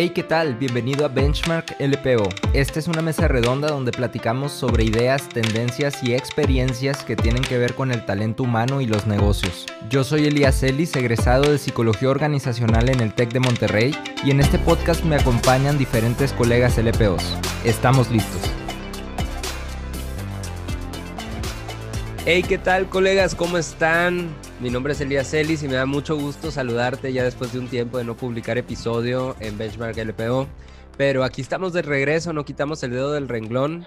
Hey, ¿qué tal? Bienvenido a Benchmark LPO. Esta es una mesa redonda donde platicamos sobre ideas, tendencias y experiencias que tienen que ver con el talento humano y los negocios. Yo soy Elías Ellis, egresado de Psicología Organizacional en el TEC de Monterrey, y en este podcast me acompañan diferentes colegas LPOs. Estamos listos. Hey, ¿qué tal colegas? ¿Cómo están? Mi nombre es Elías Celis y me da mucho gusto saludarte ya después de un tiempo de no publicar episodio en Benchmark LPO. Pero aquí estamos de regreso, no quitamos el dedo del renglón.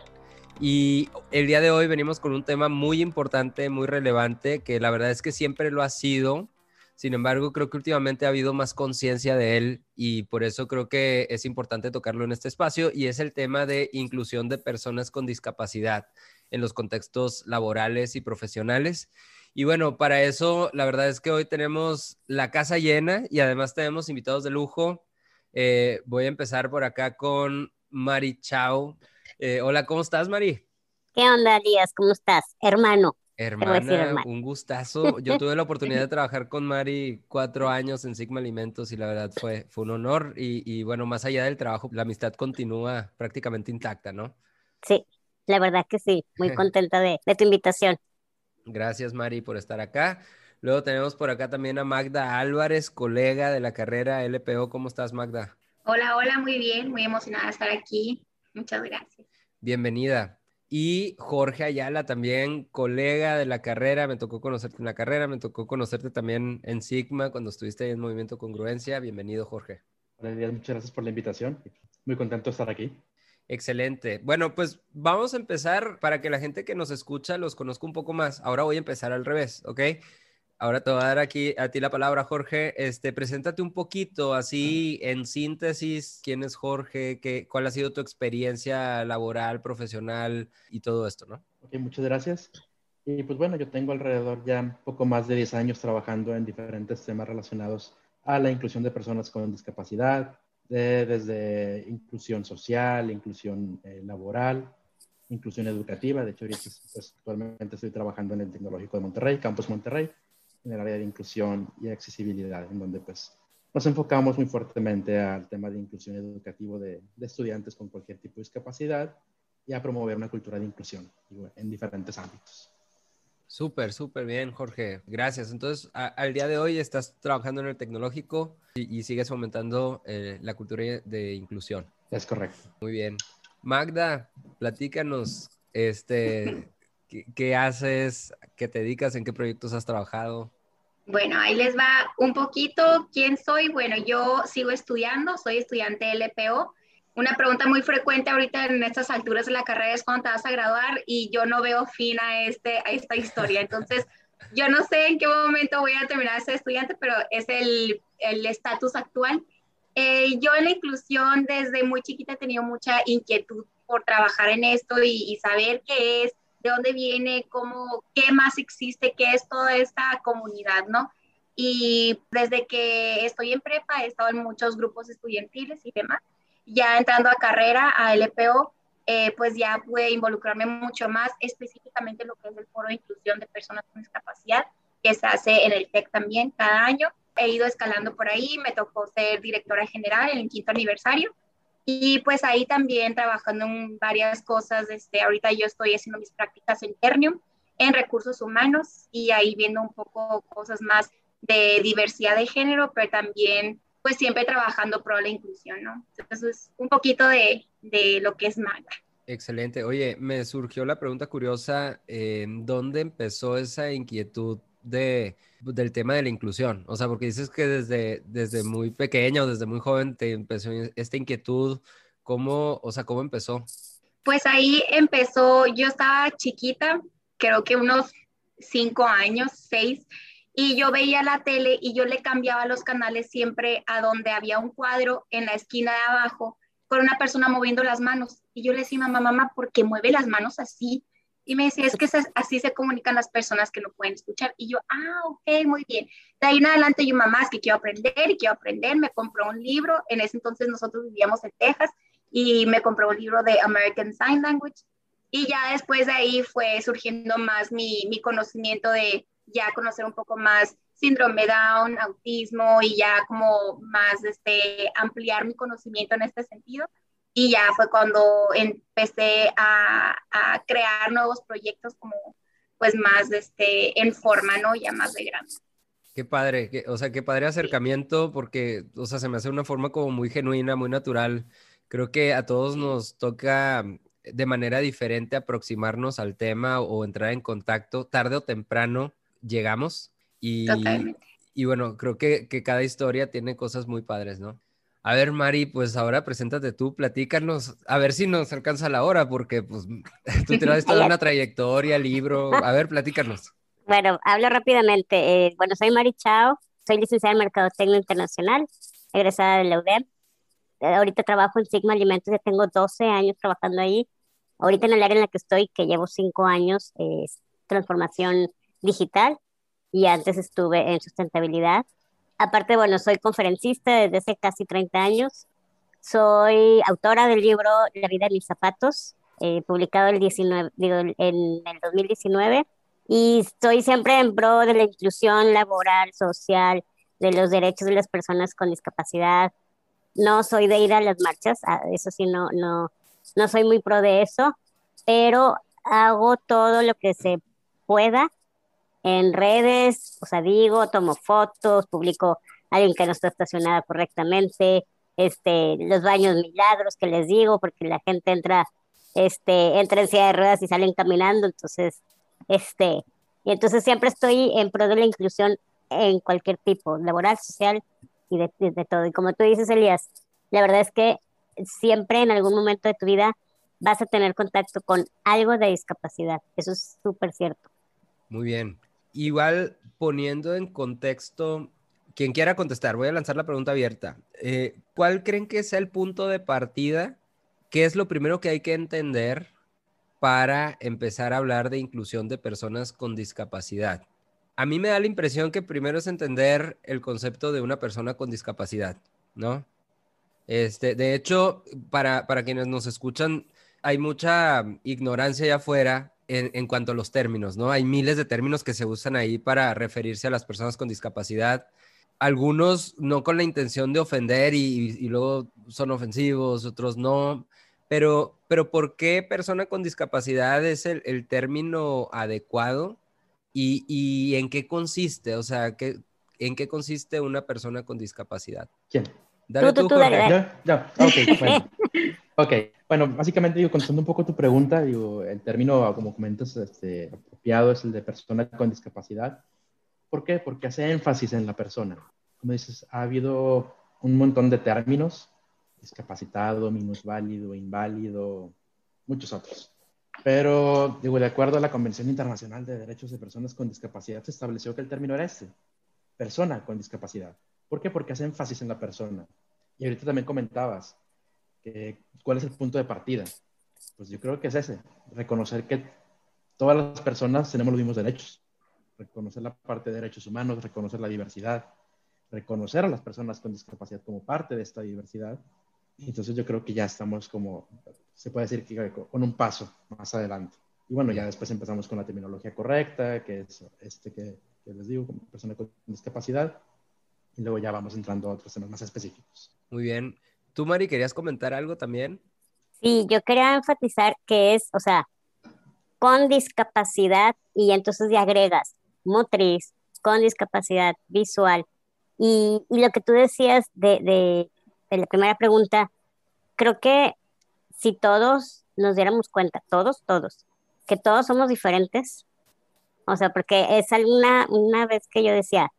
Y el día de hoy venimos con un tema muy importante, muy relevante, que la verdad es que siempre lo ha sido. Sin embargo, creo que últimamente ha habido más conciencia de él y por eso creo que es importante tocarlo en este espacio y es el tema de inclusión de personas con discapacidad en los contextos laborales y profesionales. Y bueno, para eso la verdad es que hoy tenemos la casa llena y además tenemos invitados de lujo. Eh, voy a empezar por acá con Mari Chao. Eh, hola, ¿cómo estás, Mari? ¿Qué onda, Díaz? ¿Cómo estás? Hermano. Hermana, un gustazo. Yo tuve la oportunidad de trabajar con Mari cuatro años en Sigma Alimentos y la verdad fue, fue un honor. Y, y bueno, más allá del trabajo, la amistad continúa prácticamente intacta, ¿no? Sí, la verdad que sí. Muy contenta de, de tu invitación. Gracias, Mari, por estar acá. Luego tenemos por acá también a Magda Álvarez, colega de la carrera LPO. ¿Cómo estás, Magda? Hola, hola, muy bien, muy emocionada de estar aquí. Muchas gracias. Bienvenida. Y Jorge Ayala, también colega de la carrera, me tocó conocerte en la carrera, me tocó conocerte también en Sigma cuando estuviste en Movimiento Congruencia. Bienvenido, Jorge. Hola, muchas gracias por la invitación. Muy contento de estar aquí. Excelente. Bueno, pues vamos a empezar para que la gente que nos escucha los conozca un poco más. Ahora voy a empezar al revés, ¿ok? Ahora te voy a dar aquí a ti la palabra, Jorge. Este, preséntate un poquito, así en síntesis, quién es Jorge, qué, cuál ha sido tu experiencia laboral, profesional y todo esto, ¿no? Ok, muchas gracias. Y pues bueno, yo tengo alrededor ya un poco más de 10 años trabajando en diferentes temas relacionados a la inclusión de personas con discapacidad, desde inclusión social, inclusión eh, laboral, inclusión educativa. De hecho, ahorita pues, actualmente estoy trabajando en el Tecnológico de Monterrey, Campus Monterrey, en el área de inclusión y accesibilidad, en donde pues nos enfocamos muy fuertemente al tema de inclusión educativa de estudiantes con cualquier tipo de discapacidad y a promover una cultura de inclusión en diferentes ámbitos. Súper, súper bien, Jorge. Gracias. Entonces, al día de hoy estás trabajando en el tecnológico y, sigues fomentando eh, la cultura de inclusión. Es correcto. Muy bien. Magda, platícanos, este, ¿qué, haces? ¿Qué te dedicas? ¿En qué proyectos has trabajado? Bueno, ahí les va un poquito quién soy. Bueno, yo sigo estudiando, soy estudiante de LPO una pregunta muy frecuente ahorita en estas alturas de la carrera es cuándo te vas a graduar y yo no veo fin a, este, a esta historia. Entonces, yo no sé en qué momento voy a terminar de ser estudiante, pero es el estatus actual. Eh, yo en la inclusión desde muy chiquita he tenido mucha inquietud por trabajar en esto y, y, saber qué es, de dónde viene, cómo, qué más existe, qué es toda esta comunidad, ¿no? Y desde que estoy en prepa he estado en muchos grupos estudiantiles y demás ya entrando a carrera, a LPO, eh, pues ya pude involucrarme mucho más específicamente en lo que es el foro de inclusión de personas con discapacidad, que se hace en el TEC también cada año. He ido escalando por ahí, me tocó ser directora general en el quinto aniversario y pues ahí también trabajando en varias cosas. Este, ahorita yo estoy haciendo mis prácticas en Ternium, en recursos humanos y ahí viendo un poco cosas más de diversidad de género, pero también pues siempre trabajando pro la inclusión, ¿no? Entonces, un poquito de, de lo que es MAGA. Excelente. Oye, me surgió la pregunta curiosa, ¿dónde empezó esa inquietud de, del tema de la inclusión? O sea, porque dices que desde, desde muy pequeña o desde muy joven te empezó esta inquietud. ¿Cómo, o sea, cómo empezó? Pues ahí empezó, yo estaba chiquita, creo que unos cinco años, seis, y yo veía la tele y yo le cambiaba los canales siempre a donde había un cuadro en la esquina de abajo con una persona moviendo las manos. Y yo le decía, mamá, mamá, ¿por qué mueve las manos así? Y me decía, es que así se comunican las personas que no pueden escuchar. Y yo, ah, ok, muy bien. De ahí en adelante yo, mamá, es que quiero aprender y quiero aprender. Me compró un libro. En ese entonces nosotros vivíamos en Texas y me compró un libro de American Sign Language. Y ya después de ahí fue surgiendo más mi, mi conocimiento de, ya conocer un poco más síndrome Down, autismo y ya como más este, ampliar mi conocimiento en este sentido. Y ya fue cuando empecé a, a crear nuevos proyectos como pues más este, en forma, ¿no? Ya más de grande. Qué padre, o sea, qué padre acercamiento porque, o sea, se me hace una forma como muy genuina, muy natural. Creo que a todos nos toca de manera diferente aproximarnos al tema o entrar en contacto. Tarde o temprano llegamos y, y bueno, creo que, que cada historia tiene cosas muy padres, ¿no? A ver, Mari, pues ahora preséntate tú, platícanos, a ver si nos alcanza la hora, porque pues tú tienes toda una trayectoria, libro, a ver, platícanos. Bueno, hablo rápidamente. Eh, bueno, soy Mari Chao, soy licenciada en Mercadotecnia Internacional, egresada de la UDEM. Eh, ahorita trabajo en Sigma Alimentos, ya tengo 12 años trabajando ahí. Ahorita en el área en la que estoy, que llevo 5 años, es transformación digital y antes estuve en sustentabilidad. Aparte, bueno, soy conferencista desde hace casi 30 años. Soy autora del libro La vida de mis zapatos, eh, publicado el 19, digo, en el 2019. Y estoy siempre en pro de la inclusión laboral, social, de los derechos de las personas con discapacidad. No soy de ir a las marchas, eso sí, no, no, no soy muy pro de eso, pero hago todo lo que se pueda en redes, o sea, digo, tomo fotos, publico a alguien que no está estacionada correctamente, este, los baños milagros que les digo, porque la gente entra, este, entra en silla de ruedas y salen caminando, entonces, este, y entonces siempre estoy en pro de la inclusión en cualquier tipo, laboral, social y de, de todo. Y como tú dices, Elías, la verdad es que siempre en algún momento de tu vida vas a tener contacto con algo de discapacidad. Eso es súper cierto. Muy bien. Igual poniendo en contexto, quien quiera contestar, voy a lanzar la pregunta abierta. Eh, ¿Cuál creen que sea el punto de partida? ¿Qué es lo primero que hay que entender para empezar a hablar de inclusión de personas con discapacidad? A mí me da la impresión que primero es entender el concepto de una persona con discapacidad, ¿no? Este, de hecho, para, para quienes nos escuchan, hay mucha ignorancia allá afuera en, cuanto a los términos, ¿no? Hay miles de términos que se usan ahí para referirse a las personas con discapacidad. Algunos no con la intención de ofender y, luego son ofensivos, otros no. Pero, pero ¿por qué persona con discapacidad es el, término adecuado? Y, en qué consiste? O sea, ¿qué, ¿en qué consiste una persona con discapacidad? ¿Quién? Dale tú, tú, Ya, ya, ok, bueno. ok, bueno, básicamente, digo, contestando un poco tu pregunta, digo, el término, como comentas, este, apropiado es el de persona con discapacidad. ¿Por qué? Porque hace énfasis en la persona. Como dices, ha habido un montón de términos, discapacitado, minusválido, inválido, muchos otros. Pero, digo, de acuerdo a la Convención Internacional de Derechos de Personas con Discapacidad, se estableció que el término era este, persona con discapacidad. ¿Por qué? Porque hace énfasis en la persona. Y ahorita también comentabas, ¿cuál es el punto de partida? Pues yo creo que es ese, reconocer que todas las personas tenemos los mismos derechos, reconocer la parte de derechos humanos, reconocer la diversidad, reconocer a las personas con discapacidad como parte de esta diversidad. Entonces yo creo que ya estamos como, se puede decir que con un paso más adelante. Y bueno, ya después empezamos con la terminología correcta, que es este que, que les digo, como persona con discapacidad, y luego ya vamos entrando a otros temas más específicos. Muy bien. ¿Tú, Mari, querías comentar algo también? Sí, yo quería enfatizar que es, o sea, con discapacidad y entonces ya agregas motriz, con discapacidad visual. Y, lo que tú decías de, de, de, la primera pregunta, creo que si todos nos diéramos cuenta, todos, todos, que todos somos diferentes, o sea, porque es alguna una vez que yo decía,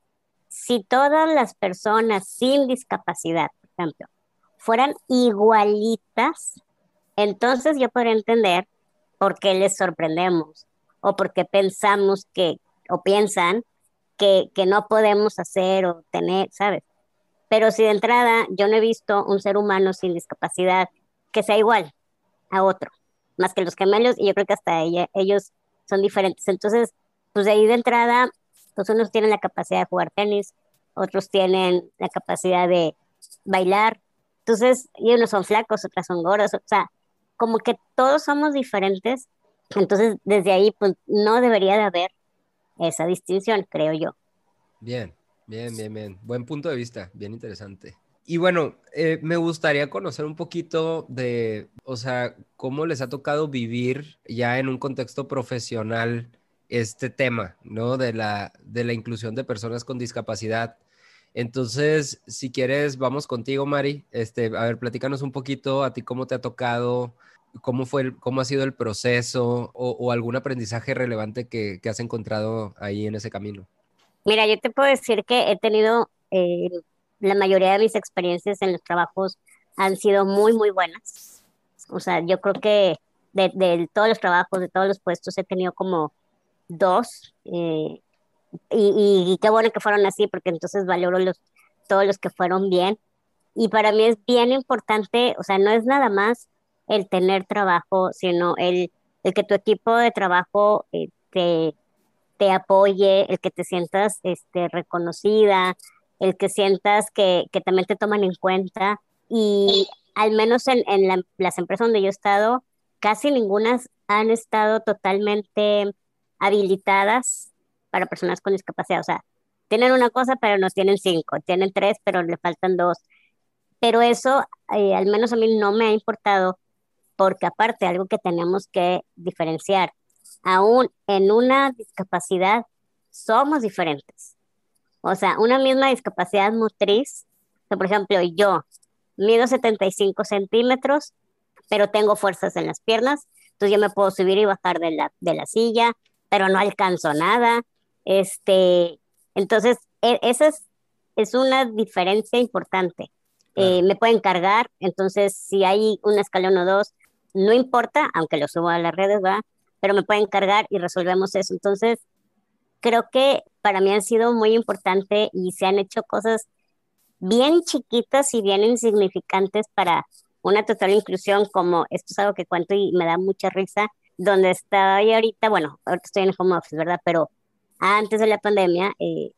si todas las personas sin discapacidad, por ejemplo, fueran igualitas, entonces yo podría entender por qué les sorprendemos o por qué pensamos que, o piensan que, que no podemos hacer o tener, ¿sabes? Pero si de entrada yo no he visto un ser humano sin discapacidad que sea igual a otro, más que los gemelos, y yo creo que hasta ellos son diferentes. Entonces, pues de ahí de entrada, pues unos tienen la capacidad de jugar tenis, otros tienen la capacidad de bailar, entonces, y unos son flacos, otras son gordos, o sea, como que todos somos diferentes. Entonces, desde ahí, pues no debería de haber esa distinción, creo yo. Bien, bien, bien, bien. Buen punto de vista, bien interesante. Y bueno, eh, me gustaría conocer un poquito de, o sea, cómo les ha tocado vivir ya en un contexto profesional este tema, ¿no? De la, de la inclusión de personas con discapacidad. Entonces, si quieres, vamos contigo, Mari. Este, a ver, platícanos un poquito a ti cómo te ha tocado, cómo fue, cómo ha sido el proceso o, algún aprendizaje relevante que, has encontrado ahí en ese camino. Mira, yo te puedo decir que he tenido eh, la mayoría de mis experiencias en los trabajos han sido muy, muy buenas. O sea, yo creo que de, todos los trabajos, de todos los puestos, he tenido como dos. Eh, y, qué bueno que fueron así, porque entonces valoro los, todos los que fueron bien. Y para mí es bien importante, o sea, no es nada más el tener trabajo, sino el, el que tu equipo de trabajo eh, te, te, apoye, el que te sientas este, reconocida, el que sientas que, que también te toman en cuenta. Y al menos en, en las empresas donde yo he estado, casi ninguna han estado totalmente habilitadas para personas con discapacidad. O sea, tienen una cosa, pero nos tienen cinco, tienen tres, pero le faltan dos. Pero eso, eh, al menos a mí no me ha importado, porque aparte, algo que tenemos que diferenciar, aún en una discapacidad, somos diferentes. O sea, una misma discapacidad motriz, por ejemplo, yo mido 75 centímetros, pero tengo fuerzas en las piernas, entonces yo me puedo subir y bajar de la, de la silla, pero no alcanzo nada. Este, entonces, e, esa es, una diferencia importante. Eh, me pueden cargar, entonces si hay un escalón o dos, no importa, aunque lo subo a las redes, va, pero me pueden cargar y resolvemos eso. Entonces, creo que para mí han sido muy importante y se han hecho cosas bien chiquitas y bien insignificantes para una total inclusión, como esto es algo que cuento y me da mucha risa, donde estoy ahorita, bueno, ahorita estoy en el home office, ¿verdad? Pero antes de la pandemia, eh,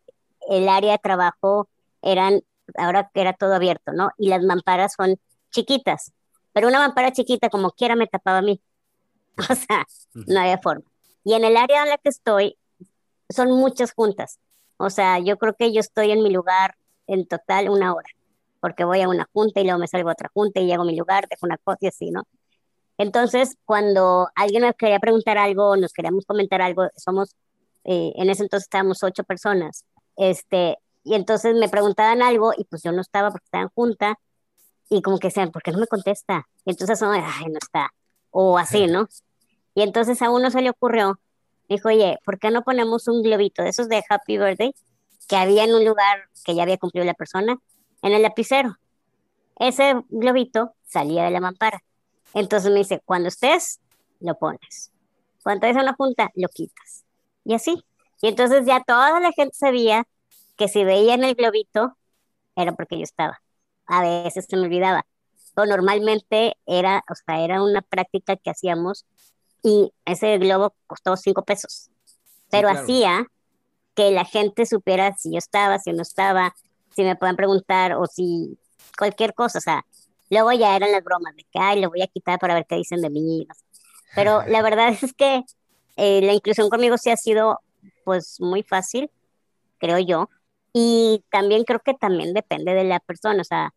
el área de trabajo eran, ahora que era todo abierto, ¿no? Y las mamparas son chiquitas, pero una mampara chiquita como quiera me tapaba a mí. O sea, no había forma. Y en el área en la que estoy, son muchas juntas. O sea, yo creo que yo estoy en mi lugar en total una hora, porque voy a una junta y luego me salgo a otra junta y llego a mi lugar, dejo una cosa y así, ¿no? Entonces, cuando alguien me quería preguntar algo, nos queríamos comentar algo, somos eh, en ese entonces estábamos ocho personas, este, y entonces me preguntaban algo y pues yo no estaba porque estaba en junta y como que decían, ¿por qué no me contesta? Y entonces ay, no está, o así, ¿no? Y entonces a uno se le ocurrió, dijo, oye, ¿por qué no ponemos un globito de esos de Happy Birthday que había en un lugar que ya había cumplido la persona, en el lapicero? Ese globito salía de la mampara. Entonces me dice, cuando estés, lo pones. Cuando estés en una junta, lo quitas y así. Y entonces ya toda la gente sabía que si veía en el globito era porque yo estaba. A veces se me olvidaba. O normalmente era, o sea, era una práctica que hacíamos y ese globo costó cinco pesos. Pero hacía que la gente supiera si yo estaba, si no estaba, si me pueden preguntar o si cualquier cosa. O sea, luego ya eran las bromas de que, ay, lo voy a quitar para ver qué dicen de mí. Pero la verdad es que eh, la inclusión conmigo sí ha sido pues muy fácil, creo yo. Y también creo que también depende de la persona, o sea,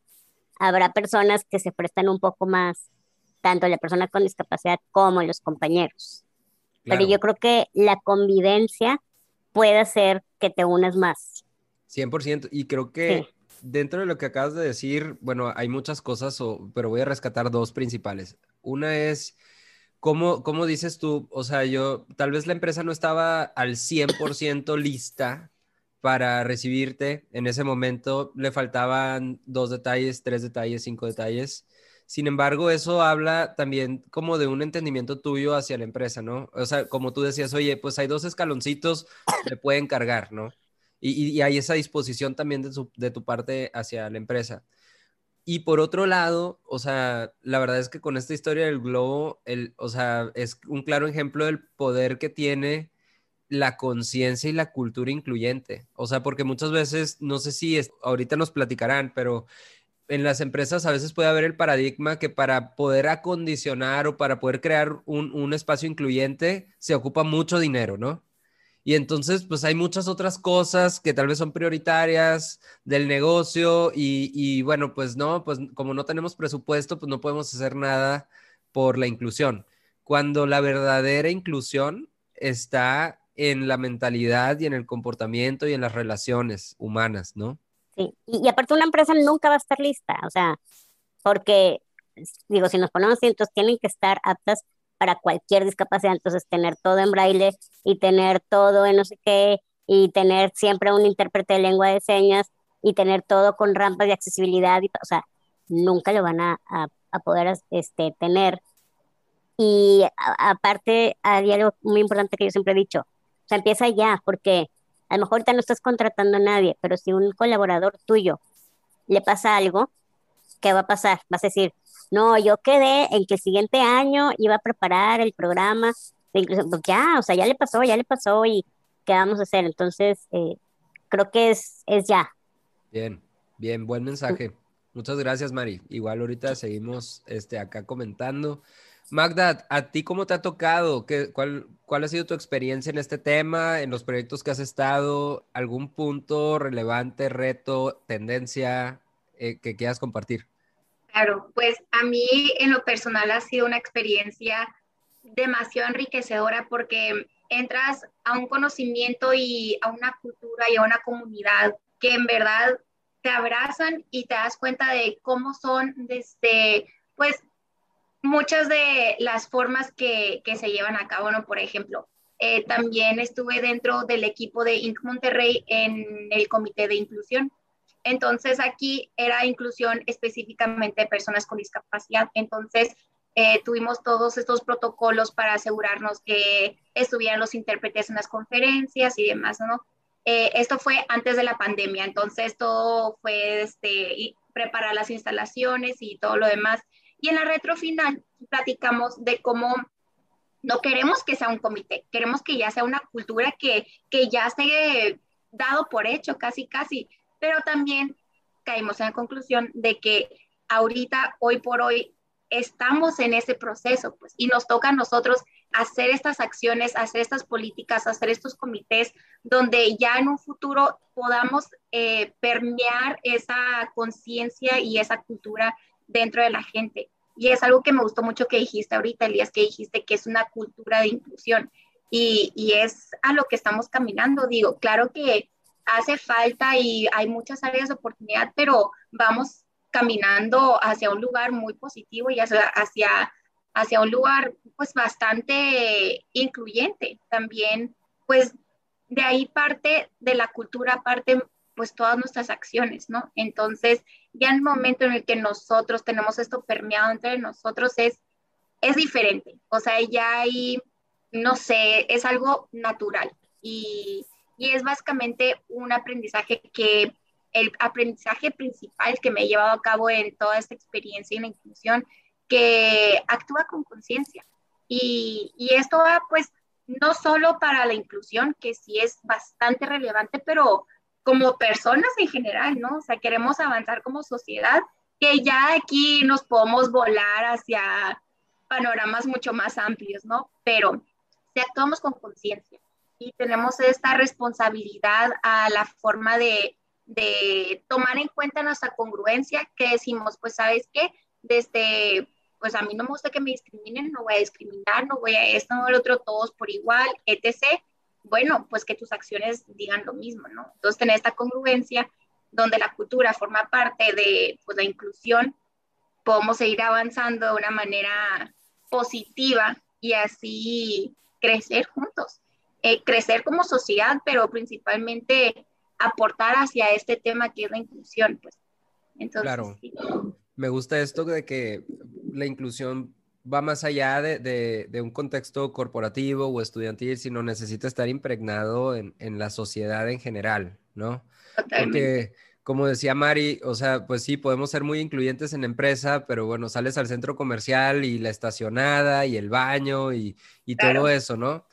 habrá personas que se prestan un poco más, tanto la persona con discapacidad como los compañeros. Pero yo creo que la convivencia puede hacer que te unas más. 100%. Y creo que dentro de lo que acabas de decir, bueno, hay muchas cosas, pero voy a rescatar dos principales. Una es ¿Cómo, ¿Cómo dices tú? O sea, yo, tal vez la empresa no estaba al 100% lista para recibirte. En ese momento le faltaban dos detalles, tres detalles, cinco detalles. Sin embargo, eso habla también como de un entendimiento tuyo hacia la empresa, ¿no? O sea, como tú decías, oye, pues hay dos escaloncitos, le pueden cargar, ¿no? Y, y, hay esa disposición también de, de tu parte hacia la empresa. Y por otro lado, o sea, la verdad es que con esta historia del globo, el, o sea, es un claro ejemplo del poder que tiene la conciencia y la cultura incluyente. O sea, porque muchas veces, no sé si ahorita nos platicarán, pero en las empresas a veces puede haber el paradigma que para poder acondicionar o para poder crear un, un espacio incluyente se ocupa mucho dinero, ¿no? Y entonces, pues hay muchas otras cosas que tal vez son prioritarias del negocio y, y, bueno, pues no, pues como no tenemos presupuesto, pues no podemos hacer nada por la inclusión. Cuando la verdadera inclusión está en la mentalidad y en el comportamiento y en las relaciones humanas, ¿no? Sí, y, aparte una empresa nunca va a estar lista, o sea, porque, digo, si nos ponemos cientos, tienen que estar aptas para cualquier discapacidad, entonces tener todo en braille y tener todo en no sé qué, y tener siempre un intérprete de lengua de señas y tener todo con rampas de accesibilidad, y, o sea, nunca lo van a, poder este, tener. Y aparte, hay algo muy importante que yo siempre he dicho, o sea, empieza ya, porque a lo mejor ahorita no estás contratando a nadie, pero si un colaborador tuyo le pasa algo, ¿qué va a pasar? Vas a decir, no, yo quedé en que el siguiente año iba a preparar el programa de. Pues ya, o sea, ya le pasó, ya le pasó y ¿qué vamos a hacer? Entonces, eh, creo que es, es ya. Bien, bien, buen mensaje. Muchas gracias, Mari. Igual ahorita seguimos este, acá comentando. Magda, ¿a ti cómo te ha tocado? ¿Qué, cuál, ¿Cuál ha sido tu experiencia en este tema, en los proyectos que has estado? ¿Algún punto relevante, reto, tendencia eh, que quieras compartir? Claro, pues a mí en lo personal ha sido una experiencia demasiado enriquecedora porque entras a un conocimiento y a una cultura y a una comunidad que en verdad te abrazan y te das cuenta de cómo son desde, pues, muchas de las formas que, se llevan a cabo, ¿no? Por ejemplo, eh, también estuve dentro del equipo de Inc. Monterrey en el comité de inclusión. Entonces aquí era inclusión específicamente de personas con discapacidad. Entonces eh, tuvimos todos estos protocolos para asegurarnos que estuvieran los intérpretes en las conferencias y demás, ¿no? Eh, esto fue antes de la pandemia, entonces todo fue este, preparar las instalaciones y todo lo demás. Y en la retro final platicamos de cómo no queremos que sea un comité, queremos que ya sea una cultura que, que ya esté dado por hecho, casi, casi. Pero también caímos en la conclusión de que ahorita, hoy por hoy, estamos en ese proceso, pues, y nos toca a nosotros hacer estas acciones, hacer estas políticas, hacer estos comités, donde ya en un futuro podamos eh, permear esa conciencia y esa cultura dentro de la gente. Y es algo que me gustó mucho que dijiste ahorita, Elías, que dijiste que es una cultura de inclusión y, y es a lo que estamos caminando. Digo, claro que hace falta y hay muchas áreas de oportunidad, pero vamos caminando hacia un lugar muy positivo y hacia, hacia, hacia un lugar pues bastante incluyente. También pues de ahí parte de la cultura, parte pues todas nuestras acciones, ¿no? Entonces, ya en el momento en el que nosotros tenemos esto permeado entre nosotros es, es diferente, o sea, ya hay, no sé, es algo natural y, y es básicamente un aprendizaje que, el aprendizaje principal que me he llevado a cabo en toda esta experiencia y la inclusión, que actúa con conciencia. Y, y esto va pues no solo para la inclusión, que sí es bastante relevante, pero como personas en general, ¿no? O sea, queremos avanzar como sociedad, que ya aquí nos podemos volar hacia panoramas mucho más amplios, ¿no? Pero si actuamos con conciencia y tenemos esta responsabilidad a la forma de, de tomar en cuenta nuestra congruencia, que decimos, pues, ¿sabes qué? Desde, pues a mí no me gusta que me discriminen, no voy a discriminar, no voy a esto, no el otro, todos por igual, etc bueno, pues que tus acciones digan lo mismo, ¿no? Entonces, tener esta congruencia donde la cultura forma parte de pues, la inclusión, podemos seguir avanzando de una manera positiva y así crecer juntos, eh, crecer como sociedad, pero principalmente aportar hacia este tema que es la inclusión, pues. Entonces, claro. Me gusta esto de que la inclusión va más allá de, un contexto corporativo o estudiantil, sino necesita estar impregnado en, la sociedad en general, ¿no? Porque, como decía Mari, o sea, pues sí, podemos ser muy incluyentes en la empresa, pero bueno, sales al centro comercial y la estacionada y el baño y, todo eso, ¿no?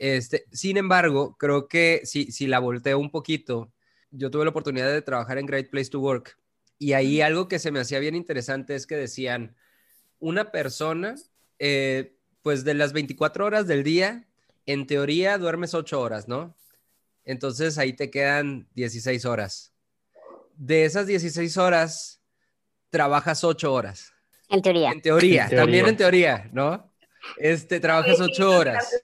Este, sin embargo, creo que si, si la volteo un poquito, yo tuve la oportunidad de trabajar en Great Place to Work y ahí algo que se me hacía bien interesante es que decían, una persona, eh, pues de las 24 horas del día, en teoría duermes 8 horas, ¿no? Entonces ahí te quedan 16 horas. De esas 16 horas, trabajas 8 horas. En teoría. En teoría, también en teoría, ¿no? Este, trabajas 8 horas.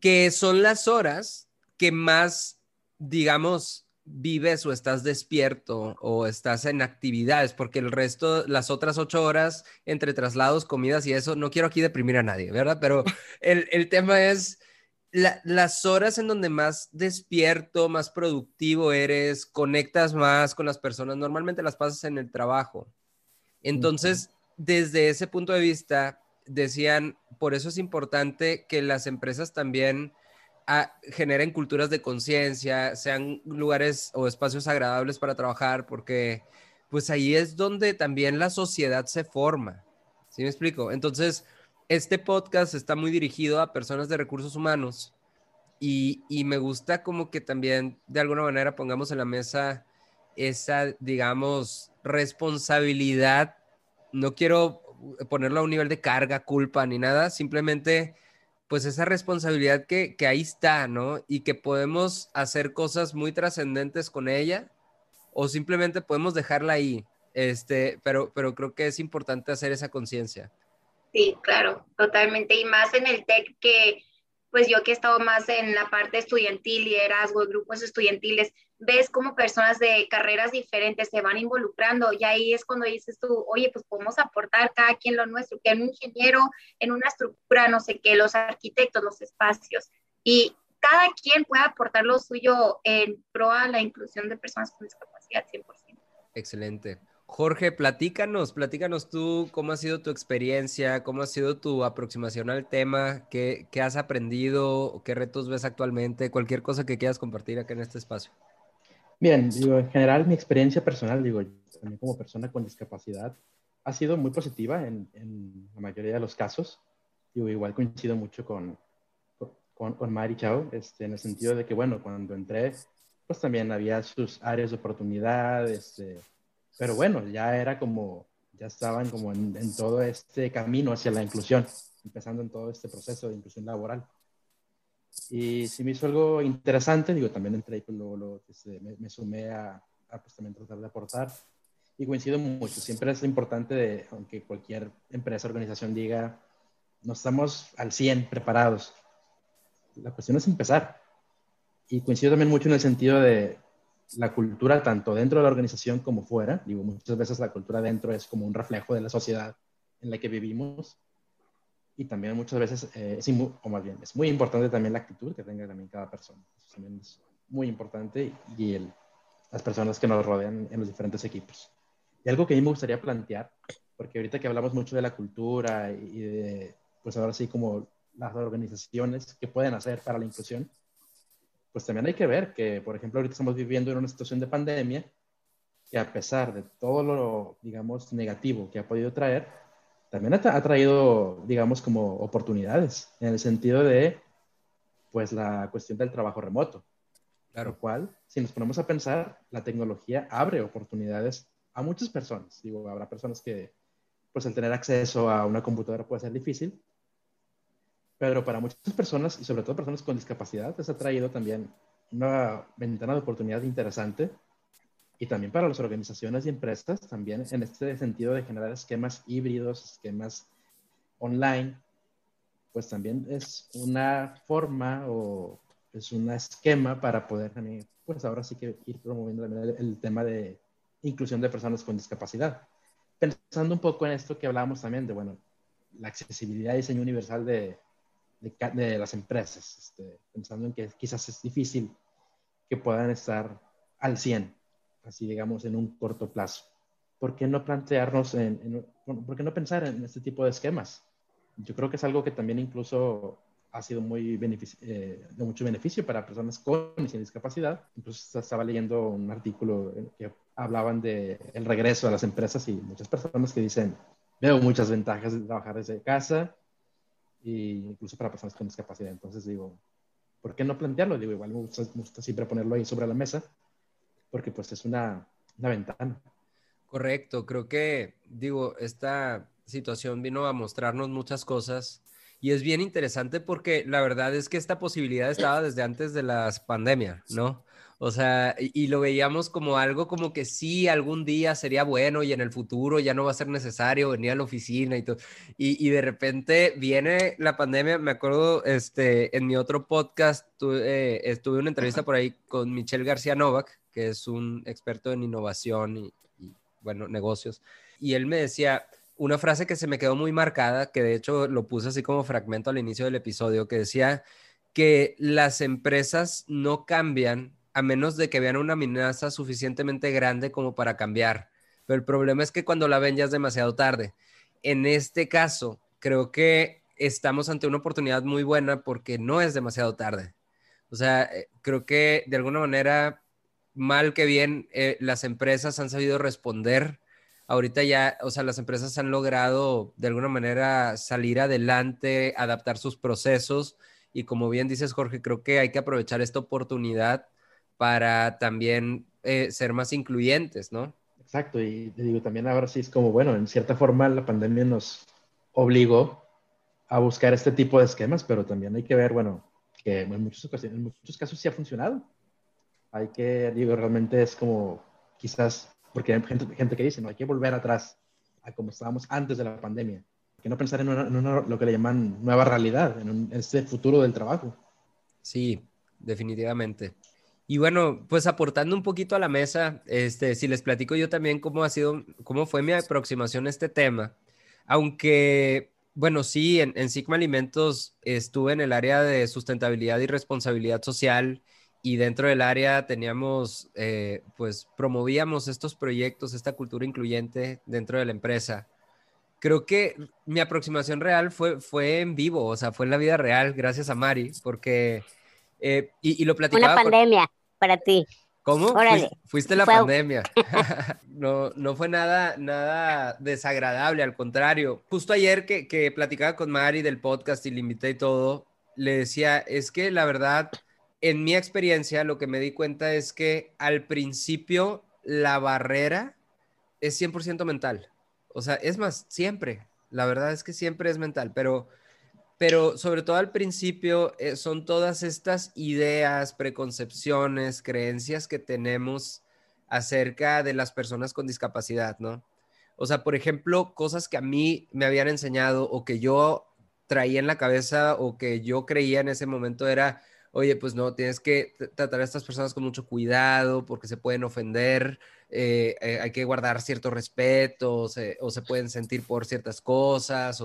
Que son las horas que más, digamos, vives o estás despierto o estás en actividades, porque el resto, las otras ocho horas entre traslados, comidas y eso, no quiero aquí deprimir a nadie, ¿verdad? Pero el, tema es las horas en donde más despierto, más productivo eres, conectas más con las personas, normalmente las pasas en el trabajo. Entonces, desde ese punto de vista, decían, por eso es importante que las empresas también generen culturas de conciencia, sean lugares o espacios agradables para trabajar, porque pues ahí es donde también la sociedad se forma. ¿Sí me explico? Entonces, este podcast está muy dirigido a personas de recursos humanos y, y me gusta como que también de alguna manera pongamos en la mesa esa, digamos, responsabilidad. No quiero ponerlo a un nivel de carga, culpa ni nada, simplemente pues esa responsabilidad que, ahí está, ¿no? Y que podemos hacer cosas muy trascendentes con ella o simplemente podemos dejarla ahí, este, pero, pero creo que es importante hacer esa conciencia. Sí, claro, totalmente. Y más en el TEC que, pues yo que he estado más en la parte estudiantil, liderazgo, grupos estudiantiles, ves como personas de carreras diferentes se van involucrando y ahí es cuando dices tú, oye, pues podemos aportar cada quien lo nuestro, que un ingeniero en una estructura, no sé qué, los arquitectos, los espacios y cada quien puede aportar lo suyo en pro a la inclusión de personas con discapacidad 100%. Excelente. Jorge, platícanos, platícanos tú cómo ha sido tu experiencia, cómo ha sido tu aproximación al tema, qué, qué has aprendido, qué retos ves actualmente, cualquier cosa que quieras compartir acá en este espacio. Bien, digo, en general mi experiencia personal, digo, también como persona con discapacidad, ha sido muy positiva en, en la mayoría de los casos. Digo, igual coincido mucho con, con, con Mari Chao, este, en el sentido de que, bueno, cuando entré, pues también había sus áreas de oportunidad, este, pero bueno, ya era como, ya estaban como en, en todo este camino hacia la inclusión, empezando en todo este proceso de inclusión laboral. Y si me hizo algo interesante, digo, también entré y pues, luego, este, me, sumé a, a pues, también tratar de aportar. Y coincido mucho, siempre es importante, de, aunque cualquier empresa, organización diga, no estamos al 100 preparados. La cuestión es empezar. Y coincido también mucho en el sentido de la cultura, tanto dentro de la organización como fuera. Digo, muchas veces la cultura dentro es como un reflejo de la sociedad en la que vivimos y también muchas veces, eh, es, o más bien, es muy importante también la actitud que tenga también cada persona. Eso también es muy importante y el, las personas que nos rodean en los diferentes equipos. Y algo que a mí me gustaría plantear, porque ahorita que hablamos mucho de la cultura y de, pues ahora sí como las organizaciones que pueden hacer para la inclusión, pues también hay que ver que, por ejemplo, ahorita estamos viviendo en una situación de pandemia que a pesar de todo lo, digamos, negativo que ha podido traer, también ha, traído, digamos, como oportunidades, en el sentido de, pues, la cuestión del trabajo remoto. Claro. Lo cual, si nos ponemos a pensar, la tecnología abre oportunidades a muchas personas. Digo, habrá personas que, pues, el tener acceso a una computadora puede ser difícil, pero para muchas personas, y sobre todo personas con discapacidad, les ha traído también una ventana de oportunidad interesante y también para las organizaciones y empresas, también en este sentido de generar esquemas híbridos, esquemas online, pues también es una forma o es un esquema para poder también, pues ahora sí que ir promoviendo el, el tema de inclusión de personas con discapacidad. Pensando un poco en esto que hablábamos también de, bueno, la accesibilidad y diseño universal de, de, de las empresas, este, pensando en que quizás es difícil que puedan estar al 100 así digamos, en un corto plazo. ¿Por qué no plantearnos, en, por qué no pensar en este tipo de esquemas? Yo creo que es algo que también incluso ha sido muy eh, de mucho beneficio para personas con discapacidad. Incluso estaba leyendo un artículo que hablaban de el regreso a las empresas y muchas personas que dicen, veo muchas ventajas de trabajar desde casa e incluso para personas con discapacidad. Entonces digo, ¿por qué no plantearlo? Digo, igual me gusta, me gusta siempre ponerlo ahí sobre la mesa porque pues es una, una ventana. Correcto, creo que, digo, esta situación vino a mostrarnos muchas cosas Y es bien interesante porque la verdad es que esta posibilidad estaba desde antes de la pandemia, ¿no? O sea, y, lo veíamos como algo como que sí, algún día sería bueno y en el futuro ya no va a ser necesario venir a la oficina y todo. Y, de repente viene la pandemia, me acuerdo, este, en mi otro podcast tuve, eh, una entrevista por ahí con Michelle García Novak, que es un experto en innovación y, y bueno, negocios. Y él me decía, una frase que se me quedó muy marcada, que de hecho lo puse así como fragmento al inicio del episodio, que decía que las empresas no cambian a menos de que vean una amenaza suficientemente grande como para cambiar. Pero el problema es que cuando la ven ya es demasiado tarde. En este caso, creo que estamos ante una oportunidad muy buena porque no es demasiado tarde. O sea, eh, creo que de alguna manera, mal que bien, eh, las empresas han sabido responder. Ahorita ya, o sea, las empresas han logrado de alguna manera salir adelante, adaptar sus procesos y como bien dices, Jorge, creo que hay que aprovechar esta oportunidad para también eh, ser más incluyentes, ¿no? Exacto, y te digo, también ahora sí es como, bueno, en cierta forma la pandemia nos obligó a buscar este tipo de esquemas, pero también hay que ver, bueno, que en muchos, en muchos casos sí ha funcionado. Hay que, digo, realmente es como, quizás, porque hay gente, que dice, no, hay que volver atrás a como estábamos antes de la pandemia. Hay que no pensar en, lo que le llaman nueva realidad, en, en este futuro del trabajo. Sí, definitivamente. Y bueno, pues aportando un poquito a la mesa, este, si les platico yo también cómo ha sido, cómo fue mi aproximación a este tema, aunque, bueno, sí, en Sigma Alimentos estuve en el área de sustentabilidad y responsabilidad social y dentro del área teníamos, eh, pues promovíamos estos proyectos, esta cultura incluyente dentro de la empresa. Creo que mi aproximación real fue, fue en vivo, o sea, fue en la vida real, gracias a Mari, porque... Eh, y, lo platicaba. Una pandemia para ti. ¿Cómo? Fuiste, la pandemia. no, no fue nada, nada desagradable, al contrario. Justo ayer que, que platicaba con Mari del podcast y le invité y todo, le decía, es que la verdad, en mi experiencia, lo que me di cuenta es que al principio la barrera es 100% mental. O sea, es más, siempre. La verdad es que siempre es mental, pero pero sobre todo al principio eh, son todas estas ideas, preconcepciones, creencias que tenemos acerca de las personas con discapacidad, ¿no? O sea, por ejemplo, cosas que a mí me habían enseñado o que yo traía en la cabeza o que yo creía en ese momento era, oye, pues no, tienes que tratar a estas personas con mucho cuidado porque se pueden ofender, eh, eh, hay que guardar cierto respeto o se, pueden sentir por ciertas cosas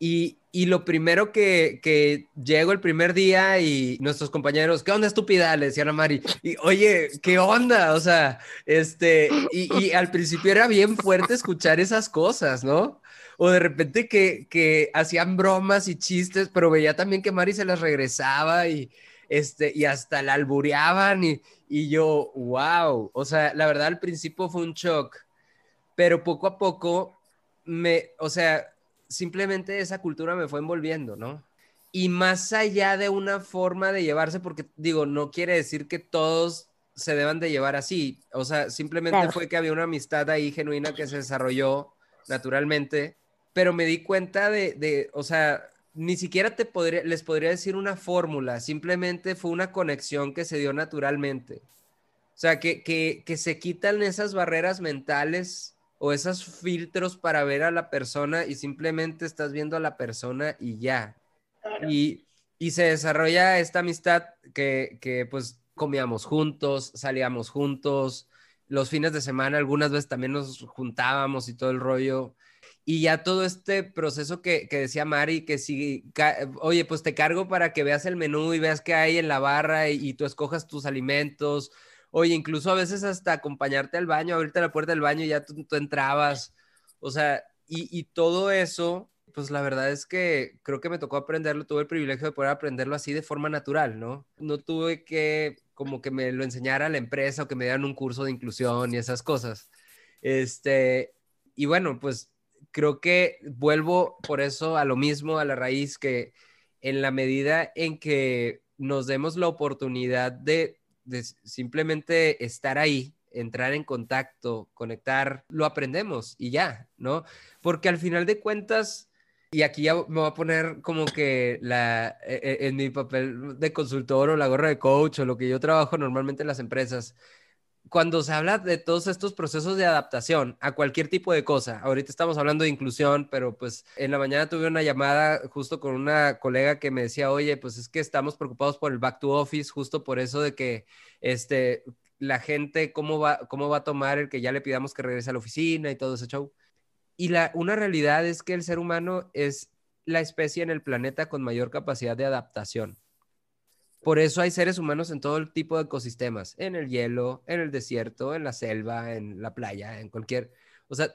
y, lo primero que, que llego el primer día y nuestros compañeros, ¿qué onda estúpida? Le decían a Mari, y oye, ¿qué onda? O sea, este, y, y al principio era bien fuerte escuchar esas cosas, ¿no? O de repente que, que hacían bromas y chistes, pero veía también que Mari se las regresaba y, este, y hasta la albureaban y, y yo, wow, o sea, la verdad al principio fue un shock, pero poco a poco me, o sea, simplemente esa cultura me fue envolviendo, ¿no? Y más allá de una forma de llevarse, porque digo, no quiere decir que todos se deban de llevar así, o sea, simplemente fue que había una amistad ahí genuina que se desarrolló naturalmente, pero me di cuenta de, de o sea, ni siquiera te podría, les podría decir una fórmula, simplemente fue una conexión que se dio naturalmente. O sea, que, que, que se quitan esas barreras mentales o esos filtros para ver a la persona y simplemente estás viendo a la persona y ya. Y, y, se desarrolla esta amistad que, que pues comíamos juntos, salíamos juntos, los fines de semana algunas veces también nos juntábamos y todo el rollo. Y ya todo este proceso que, que decía Mari, que si, oye, pues te cargo para que veas el menú y veas qué hay en la barra y, y tú escojas tus alimentos Oye, incluso a veces hasta acompañarte al baño, abrirte la puerta del baño y ya tú, entrabas. O sea, y, todo eso, pues la verdad es que creo que me tocó aprenderlo, tuve el privilegio de poder aprenderlo así de forma natural, ¿no? No tuve que como que me lo enseñara la empresa o que me dieran un curso de inclusión y esas cosas. Este, y bueno, pues creo que vuelvo por eso a lo mismo, a la raíz que en la medida en que nos demos la oportunidad de simplemente estar ahí, entrar en contacto, conectar, lo aprendemos y ya, ¿no? Porque al final de cuentas, Y aquí ya me voy a poner como que la, e, e, en mi papel de consultor o la gorra de coach o lo que yo trabajo normalmente en las empresas. Cuando se habla de todos estos procesos de adaptación a cualquier tipo de cosa, ahorita estamos hablando de inclusión, pero pues en la mañana tuve una llamada justo con una colega que me decía, oye, pues es que estamos preocupados por el back to office, justo por eso de que este, la gente, cómo va, cómo va a tomar el que ya le pidamos que regrese a la oficina y todo ese show. Y la, una realidad es que el ser humano es la especie en el planeta con mayor capacidad de adaptación. Por eso hay seres humanos en todo el tipo de ecosistemas, en el hielo, en el desierto, en la selva, en la playa, en cualquier... O sea,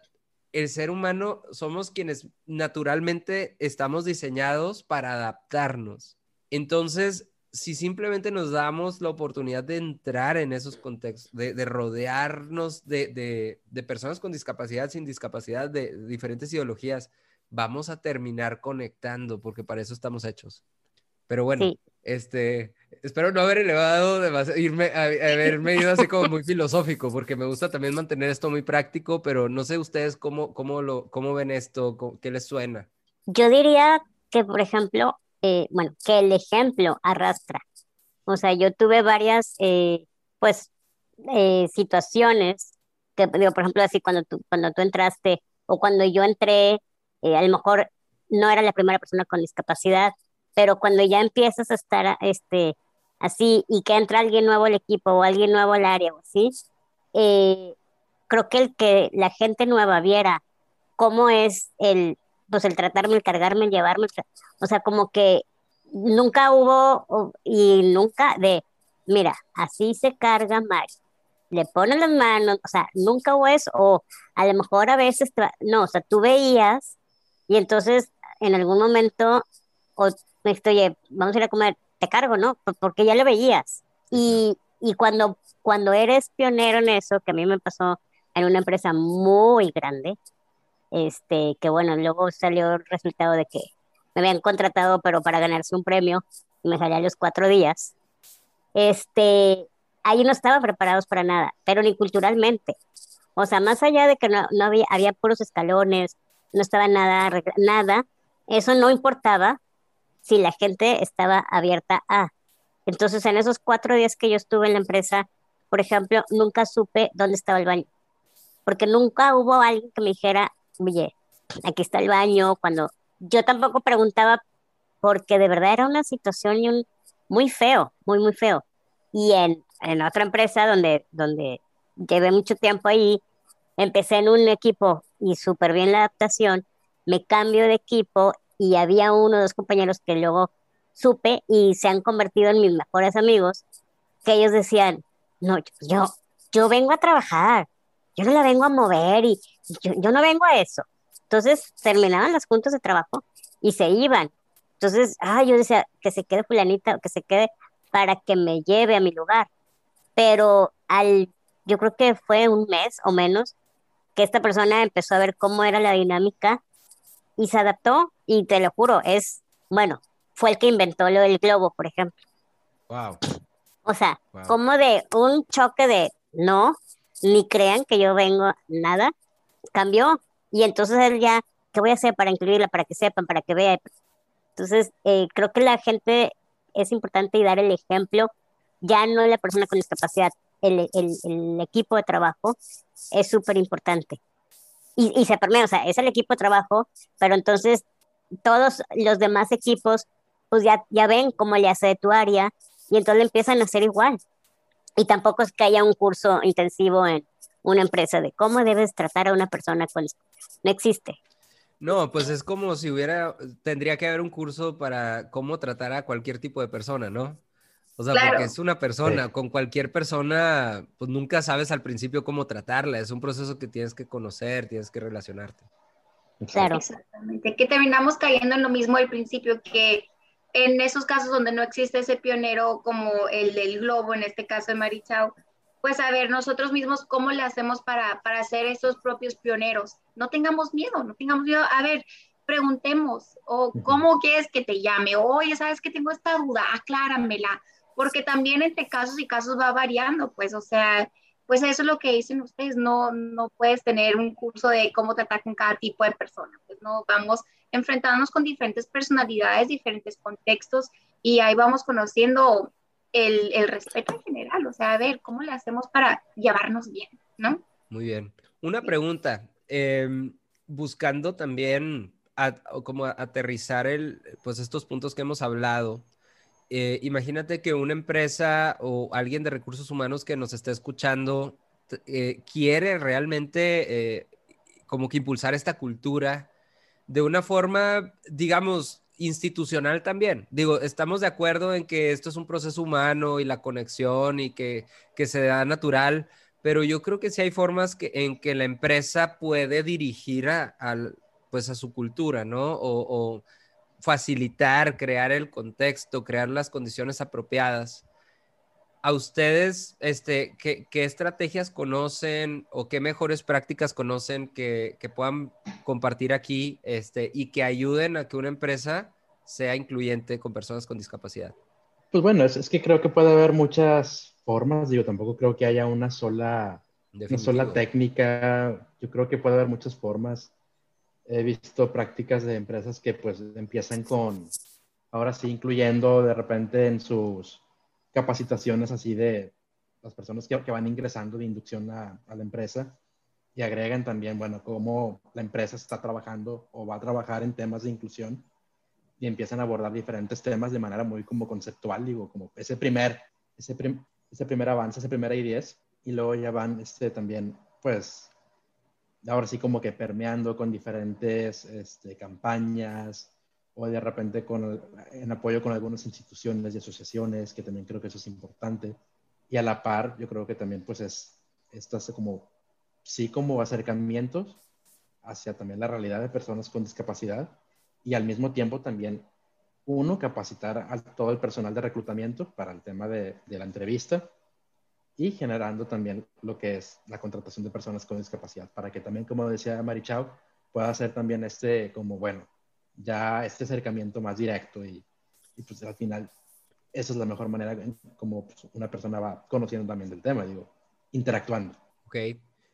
el ser humano somos quienes naturalmente estamos diseñados para adaptarnos. Entonces, si simplemente nos damos la oportunidad de entrar en esos contextos, de, rodearnos de, personas con discapacidad, sin discapacidad, de diferentes ideologías, vamos a terminar conectando, porque para eso estamos hechos. Pero bueno, este, espero no haber elevado irme, haberme ido así como muy filosófico, porque me gusta también mantener esto muy práctico, pero no sé ustedes cómo, cómo, lo, cómo ven esto, qué les suena. Yo diría que, por ejemplo, eh, bueno, que el ejemplo arrastra. O sea, yo tuve varias, eh, pues, eh, situaciones, que digo, por ejemplo, así cuando tú, cuando tú entraste o cuando yo entré, a lo mejor no era la primera persona con discapacidad, pero cuando ya empiezas a estar este, así y que entra alguien nuevo al equipo o alguien nuevo al área o así, creo que el que la gente nueva viera cómo es el, pues el tratarme, el cargarme, el llevarme, o sea, como que nunca hubo y nunca de, mira, así se carga Mari, le ponen las manos, o sea, nunca hubo eso, o a lo mejor a veces, no, o sea, tú veías y entonces en algún momento, me estoy, vamos a ir a comer, te cargo, ¿no? Porque ya lo veías. Y, y cuando, cuando eres pionero en eso, que a mí me pasó en una empresa muy grande, este, que bueno, luego salió el resultado de que me habían contratado, pero para ganarse un premio, y me salía a los cuatro días. Este, ahí no estaban preparados para nada, pero ni culturalmente. O sea, más allá de que no, no había, había puros escalones, no estaba nada, nada, eso no importaba si la gente estaba abierta a. Entonces, en esos cuatro días que yo estuve en la empresa, por ejemplo, nunca supe dónde estaba el baño, porque nunca hubo alguien que me dijera, oye, aquí está el baño, cuando yo tampoco preguntaba porque de verdad era una situación muy feo, muy, muy feo. Y en, en otra empresa donde, donde llevé mucho tiempo ahí, empecé en un equipo y súper bien la adaptación, me cambio de equipo y había uno o dos compañeros que luego supe y se han convertido en mis mejores amigos, que ellos decían, no, yo, yo vengo a trabajar, yo no la vengo a mover y yo, no vengo a eso. Entonces terminaban las juntas de trabajo y se iban. Entonces, ah, yo decía, que se quede fulanita, que se quede para que me lleve a mi lugar. Pero al, yo creo que fue un mes o menos que esta persona empezó a ver cómo era la dinámica y se adaptó y te lo juro, es, bueno, fue el que inventó lo del globo, por ejemplo. Wow. O sea, como de un choque de no, ni crean que yo vengo nada, cambió. Y entonces él ya, ¿qué voy a hacer para incluirla, para que sepan, para que vean? Entonces, eh, creo que la gente es importante y dar el ejemplo, ya no la persona con discapacidad, el, el, equipo de trabajo es súper importante. Y, y, se permite, o sea, es el equipo de trabajo, pero entonces todos los demás equipos, pues ya, ya ven cómo le hace de tu área y entonces le empiezan a hacer igual. Y tampoco es que haya un curso intensivo en una empresa de cómo debes tratar a una persona con... No existe. No, pues es como si hubiera, tendría que haber un curso para cómo tratar a cualquier tipo de persona, ¿no? O sea, porque es una persona, con cualquier persona, pues nunca sabes al principio cómo tratarla, es un proceso que tienes que conocer, tienes que relacionarte. Claro. Exactamente, que terminamos cayendo en lo mismo al principio, que en esos casos donde no existe ese pionero como el del globo, en este caso de Marichao, pues a ver nosotros mismos cómo le hacemos para, para ser esos propios pioneros. No tengamos miedo, no tengamos miedo. A ver, preguntemos, o cómo quieres que te llame, oye, sabes que tengo esta duda, acláramela, porque también entre casos y casos va variando, pues, o sea, pues eso es lo que dicen ustedes, no, no puedes tener un curso de cómo tratar con cada tipo de persona, pues no vamos enfrentándonos con diferentes personalidades, diferentes contextos y ahí vamos conociendo el, el respeto en general, o sea, a ver, ¿cómo le hacemos para llevarnos bien, ¿no? Muy bien. Una pregunta, em, buscando también como aterrizar el, pues estos puntos que hemos hablado. Eh, imagínate que una empresa o alguien de recursos humanos que nos está escuchando eh, quiere realmente eh, como que impulsar esta cultura de una forma, digamos, institucional también. Digo, estamos de acuerdo en que esto es un proceso humano y la conexión y que, que se da natural, pero yo creo que sí hay formas en que la empresa puede dirigir a, pues a su cultura, ¿no? O, facilitar, crear el contexto, crear las condiciones apropiadas. ¿A ustedes este, qué, estrategias conocen o qué mejores prácticas conocen que, puedan compartir aquí este, y que ayuden a que una empresa sea incluyente con personas con discapacidad? Pues bueno, es, que creo que puede haber muchas formas, digo, tampoco creo que haya una sola, una sola técnica, yo creo que puede haber muchas formas. He visto prácticas de empresas que pues empiezan con, ahora sí, incluyendo de repente en sus capacitaciones así de las personas que, van ingresando de inducción a, la empresa y agregan también, bueno, cómo la empresa está trabajando o va a trabajar en temas de inclusión y empiezan a abordar diferentes temas de manera muy como conceptual, digo, como ese primer, ese, ese primer avance, esa primera idea, y luego ya van este, también, pues, ahora sí como que permeando con diferentes este, campañas o de repente con en apoyo con algunas instituciones y asociaciones, que también creo que eso es importante. Y a la par, yo creo que también pues es, estas como, sí como acercamientos hacia también la realidad de personas con discapacidad y al mismo tiempo también, uno, capacitar a todo el personal de reclutamiento para el tema de, de la entrevista y generando también lo que es la contratación de personas con discapacidad, para que también, como decía Marichao, pueda hacer también este, como bueno, ya este acercamiento más directo y, y pues al final esa es la mejor manera como pues, una persona va conociendo también del tema, digo, interactuando. Ok,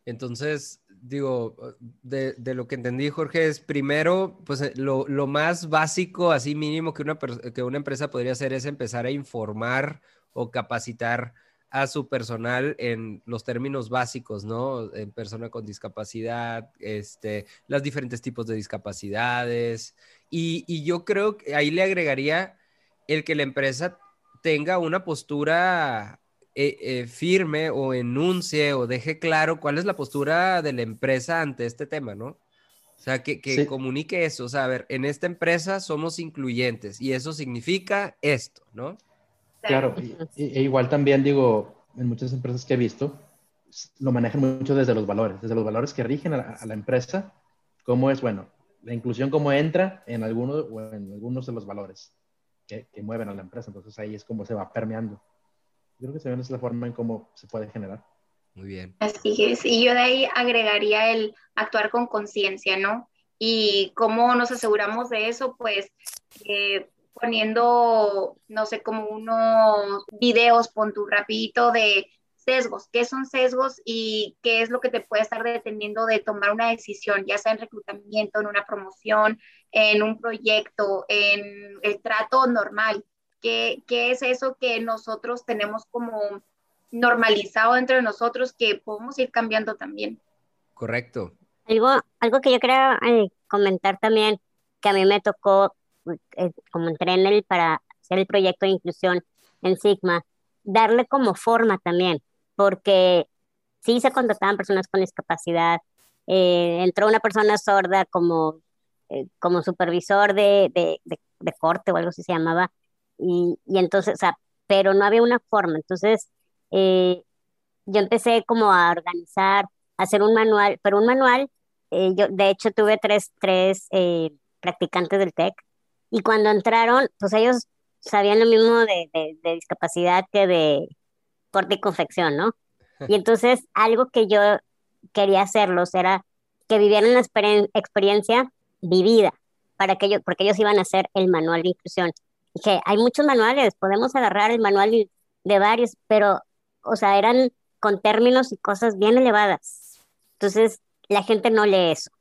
entonces, digo, de, de lo que entendí, Jorge, es primero, pues eh, lo, lo más básico, así mínimo que una, que una empresa podría hacer es empezar a informar o capacitar a su personal en los términos básicos, ¿no? En persona con discapacidad, este, los diferentes tipos de discapacidades. Y, yo creo que ahí le agregaría el que la empresa tenga una postura eh, eh, firme o enuncie o deje claro cuál es la postura de la empresa ante este tema, ¿no? O sea, que, comunique eso. O sea, a ver, en esta empresa somos incluyentes y eso significa esto, ¿no? Claro, e igual también digo, en muchas empresas que he visto, lo manejan mucho desde los valores, desde los valores que rigen a la, empresa, cómo es, bueno, la inclusión cómo entra en algunos o en algunos de los valores que, mueven a la empresa. Entonces ahí es como se va permeando. Yo creo que esa es la forma en cómo se puede generar. Muy bien. Así es. Y yo de ahí agregaría el actuar con conciencia, ¿no? Y cómo nos aseguramos de eso, pues eh, poniendo, no sé, como unos videos, pon tu rapidito de sesgos, qué son sesgos y qué es lo que te puede estar deteniendo de tomar una decisión, ya sea en reclutamiento, en una promoción, en un proyecto, en el trato normal. ¿Qué, qué es eso que nosotros tenemos como normalizado entre nosotros que podemos ir cambiando también? Correcto. Algo, algo que yo quería eh, comentar también, que a mí me tocó eh, como entré en él para hacer el proyecto de inclusión en Sigma, darle como forma también, porque sí se contrataban personas con discapacidad, eh, entró una persona sorda como, eh, como supervisor de, de, de, corte o algo así se llamaba, y, y, entonces, o sea, pero no había una forma, entonces yo empecé como a organizar, a hacer un manual, pero un manual, yo de hecho tuve tres, tres practicantes del TEC, y cuando entraron, pues ellos sabían lo mismo de, de, discapacidad que de corte y confección, ¿no? Y entonces algo que yo quería hacerlos era que vivieran la experiencia vivida, para que ellos, porque ellos iban a hacer el manual de inclusión. Dije, hay muchos manuales, podemos agarrar el manual de varios, pero, o sea, eran con términos y cosas bien elevadas. Entonces, la gente no lee eso.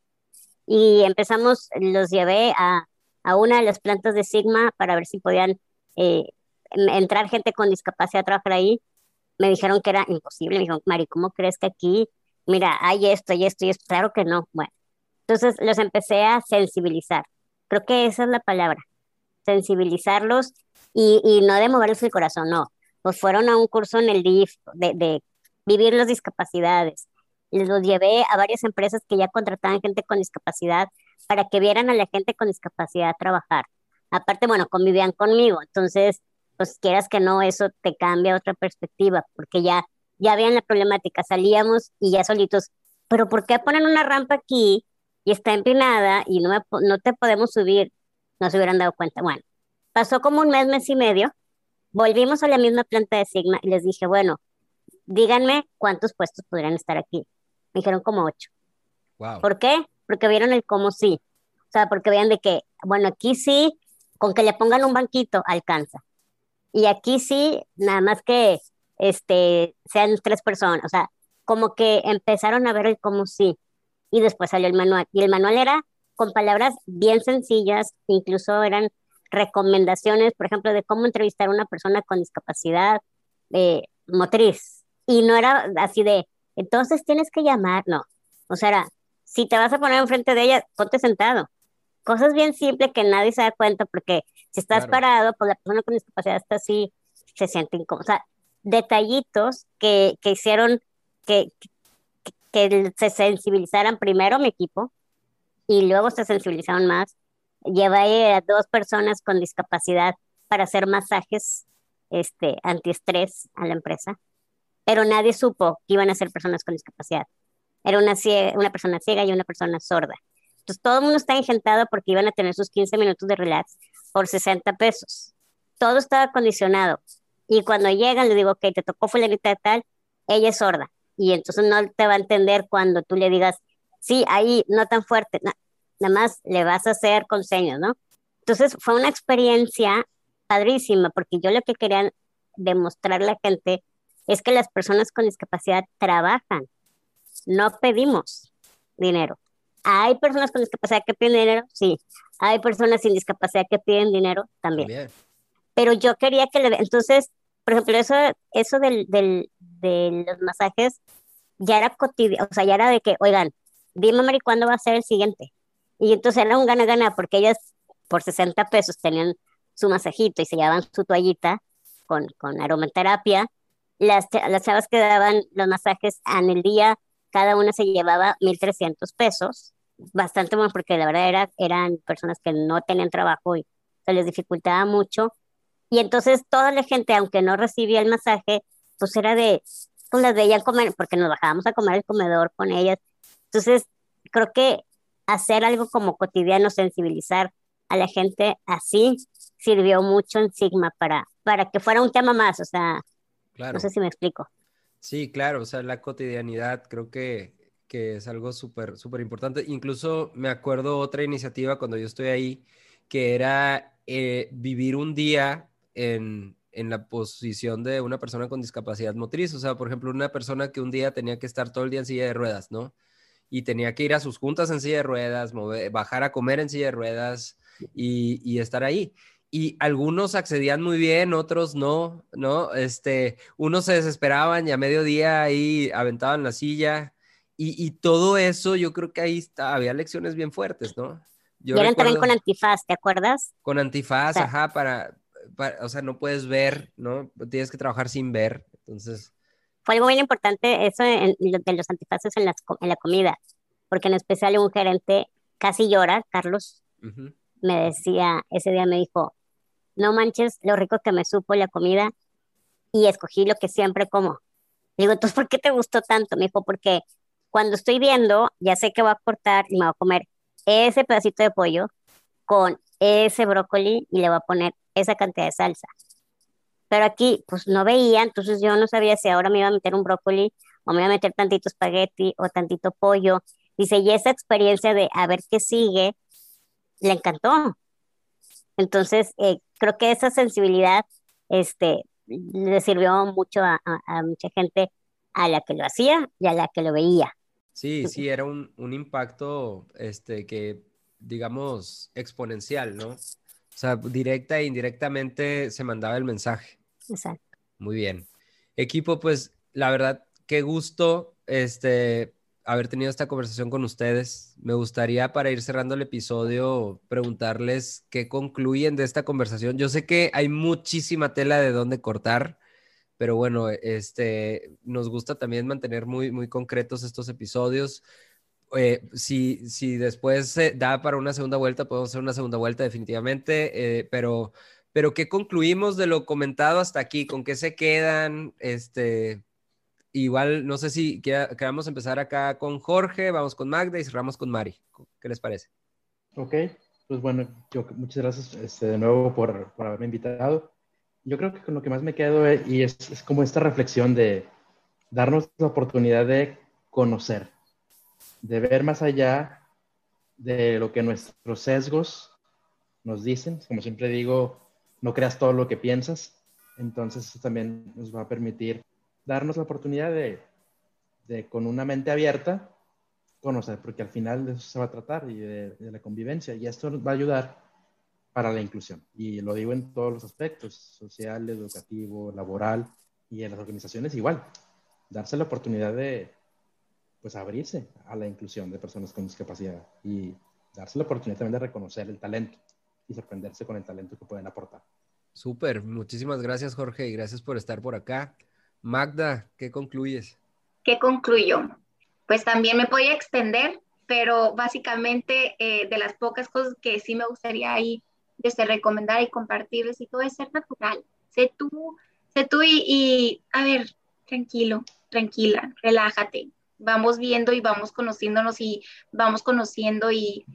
y empezamos, los llevé a, a una de las plantas de Sigma para ver si podían eh, entrar gente con discapacidad a trabajar ahí. Me dijeron que era imposible. Me dijeron, Mari, ¿cómo crees que aquí, mira, hay esto y esto y esto? Claro que no. Bueno, entonces los empecé a sensibilizar. Creo que esa es la palabra, sensibilizarlos y, y no de moverles el corazón, no. Pues fueron a un curso en el DIF de, de vivir las discapacidades. Les los llevé a varias empresas que ya contrataban gente con discapacidad para que vieran a la gente con discapacidad trabajar. Aparte, bueno, convivían conmigo, entonces, pues quieras que no, eso te cambia otra perspectiva, porque ya, ya veían la problemática, salíamos y ya solitos, pero ¿por qué ponen una rampa aquí y está empinada y no, no te podemos subir? No se hubieran dado cuenta. Bueno, pasó como un mes, mes y medio, volvimos a la misma planta de Sigma y les dije, bueno, díganme cuántos puestos podrían estar aquí. Me dijeron como ocho. ¿Por qué? Porque vieron el cómo sí. O sea, porque veían de que, bueno, aquí sí, con que le pongan un banquito, alcanza. Y aquí sí, nada más que este, sean tres personas. O sea, como que empezaron a ver el cómo sí. Y después salió el manual. Y el manual era con palabras bien sencillas, incluso eran recomendaciones, por ejemplo, de cómo entrevistar a una persona con discapacidad eh, motriz. Y no era así de, entonces tienes que llamar, no. O sea, si te vas a poner enfrente de ella, ponte sentado. Cosas bien simples que nadie se da cuenta porque si estás parado, pues la persona con discapacidad está así, se siente incómodo. O sea, detallitos que, que hicieron que, que, se sensibilizaran primero mi equipo y luego se sensibilizaron más. Llevé a dos personas con discapacidad para hacer masajes este, antiestrés a la empresa pero nadie supo que iban a ser personas con discapacidad. Era una, una persona ciega y una persona sorda. Entonces todo el mundo está engentado porque iban a tener sus 15 minutos de relax por 60 pesos. Todo estaba condicionado. Y cuando llegan, le digo, ok, te tocó fulanita tal, ella es sorda. Y entonces no te va a entender cuando tú le digas, sí, ahí, no tan fuerte. nada más le vas a hacer con señas, ¿no? Entonces fue una experiencia padrísima porque yo lo que quería demostrarle a la gente es que las personas con discapacidad trabajan, no pedimos dinero. ¿Hay personas con discapacidad que piden dinero? Sí. ¿Hay personas sin discapacidad que piden dinero? También. Pero yo quería que le... Entonces, por ejemplo, eso, eso del, del, de los masajes ya era cotidiano, o sea, ya era de que, oigan, dime, Mari, ¿cuándo va a ser el siguiente? Y entonces era un gana-gana, porque ellas por 60 pesos tenían su masajito y se llevaban su toallita con, con aromaterapia las, las chavas que daban los masajes en el día, cada una se llevaba 1.300 pesos, bastante bueno porque la verdad era, eran personas que no tenían trabajo y se les dificultaba mucho. Y entonces toda la gente, aunque no recibía el masaje, pues era de, pues las veían comer, porque nos bajábamos a comer el comedor con ellas. Entonces, creo que hacer algo como cotidiano, sensibilizar a la gente así, sirvió mucho en Sigma para, para que fuera un tema más, o sea, no sé si me explico. Sí, claro, o sea, la cotidianidad creo que, que es algo súper, súper importante. Incluso me acuerdo otra iniciativa cuando yo estoy ahí, que era eh, vivir un día en, en la posición de una persona con discapacidad motriz. O sea, por ejemplo, una persona que un día tenía que estar todo el día en silla de ruedas, ¿no? Y tenía que ir a sus juntas en silla de ruedas, bajar a comer en silla de ruedas y, y estar ahí y algunos accedían muy bien, otros no, ¿no? Este, unos se desesperaban y a mediodía ahí aventaban la silla y, todo eso, yo creo que ahí está, había lecciones bien fuertes, ¿no? Yo y eran también con antifaz, ¿te acuerdas? Con antifaz, ajá, para, o sea, no puedes ver, ¿no? Tienes que trabajar sin ver, entonces... Fue algo muy importante eso de los antifaces en, en la comida, porque en especial un gerente casi llora, Carlos, me decía, ese día me dijo, no manches lo rico que me supo la comida y escogí lo que siempre como. digo, entonces, ¿por qué te gustó tanto? Me dijo, porque cuando estoy viendo, ya sé que voy a cortar y me voy a comer ese pedacito de pollo con ese brócoli y le voy a poner esa cantidad de salsa. Pero aquí, pues no veía, entonces yo no sabía si ahora me iba a meter un brócoli o me iba a meter tantito espagueti o tantito pollo. Dice, y esa experiencia de a ver qué sigue, le encantó. Entonces, eh, creo que esa sensibilidad este, le sirvió mucho a, mucha gente a la que lo hacía y a la que lo veía. Sí, sí, era un, un impacto este, que, digamos, exponencial, ¿no? O sea, directa e indirectamente se mandaba el mensaje. Exacto. Muy bien. Equipo, pues la verdad, qué gusto este, haber tenido esta conversación con ustedes. Me gustaría para ir cerrando el episodio preguntarles qué concluyen de esta conversación. Yo sé que hay muchísima tela de dónde cortar, pero bueno, este, nos gusta también mantener muy, muy concretos estos episodios. Eh, si, si después da para una segunda vuelta, podemos hacer una segunda vuelta definitivamente, eh, pero, pero ¿qué concluimos de lo comentado hasta aquí? ¿Con qué se quedan? Este, igual, no sé si queramos empezar acá con Jorge, vamos con Magda y cerramos con Mari. ¿Qué les parece? Ok, pues bueno, yo, muchas gracias este, de nuevo por, por, haberme invitado. Yo creo que con lo que más me quedo es, y es como esta reflexión de darnos la oportunidad de conocer de ver más allá de lo que nuestros sesgos nos dicen. Como siempre digo, no creas todo lo que piensas. Entonces eso también nos va a permitir darnos la oportunidad de, con una mente abierta, conocer, porque al final de eso se va a tratar y de, la convivencia. Y esto va a ayudar para la inclusión. Y lo digo en todos los aspectos, social, educativo, laboral y en las organizaciones igual. Darse la oportunidad de, pues abrirse a la inclusión de personas con discapacidad y darse la oportunidad también de reconocer el talento y sorprenderse con el talento que pueden aportar. Súper, muchísimas gracias Jorge y gracias por estar por acá. Magda, ¿qué concluyes? ¿Qué concluyo? Pues también me podía extender, pero básicamente eh, de las pocas cosas que sí me gustaría ahí desde recomendar y compartirles y todo es ser natural. Sé tú, sé tú y, y a ver, tranquilo, tranquila, relájate, vamos viendo y vamos conociéndonos y vamos conociendo y,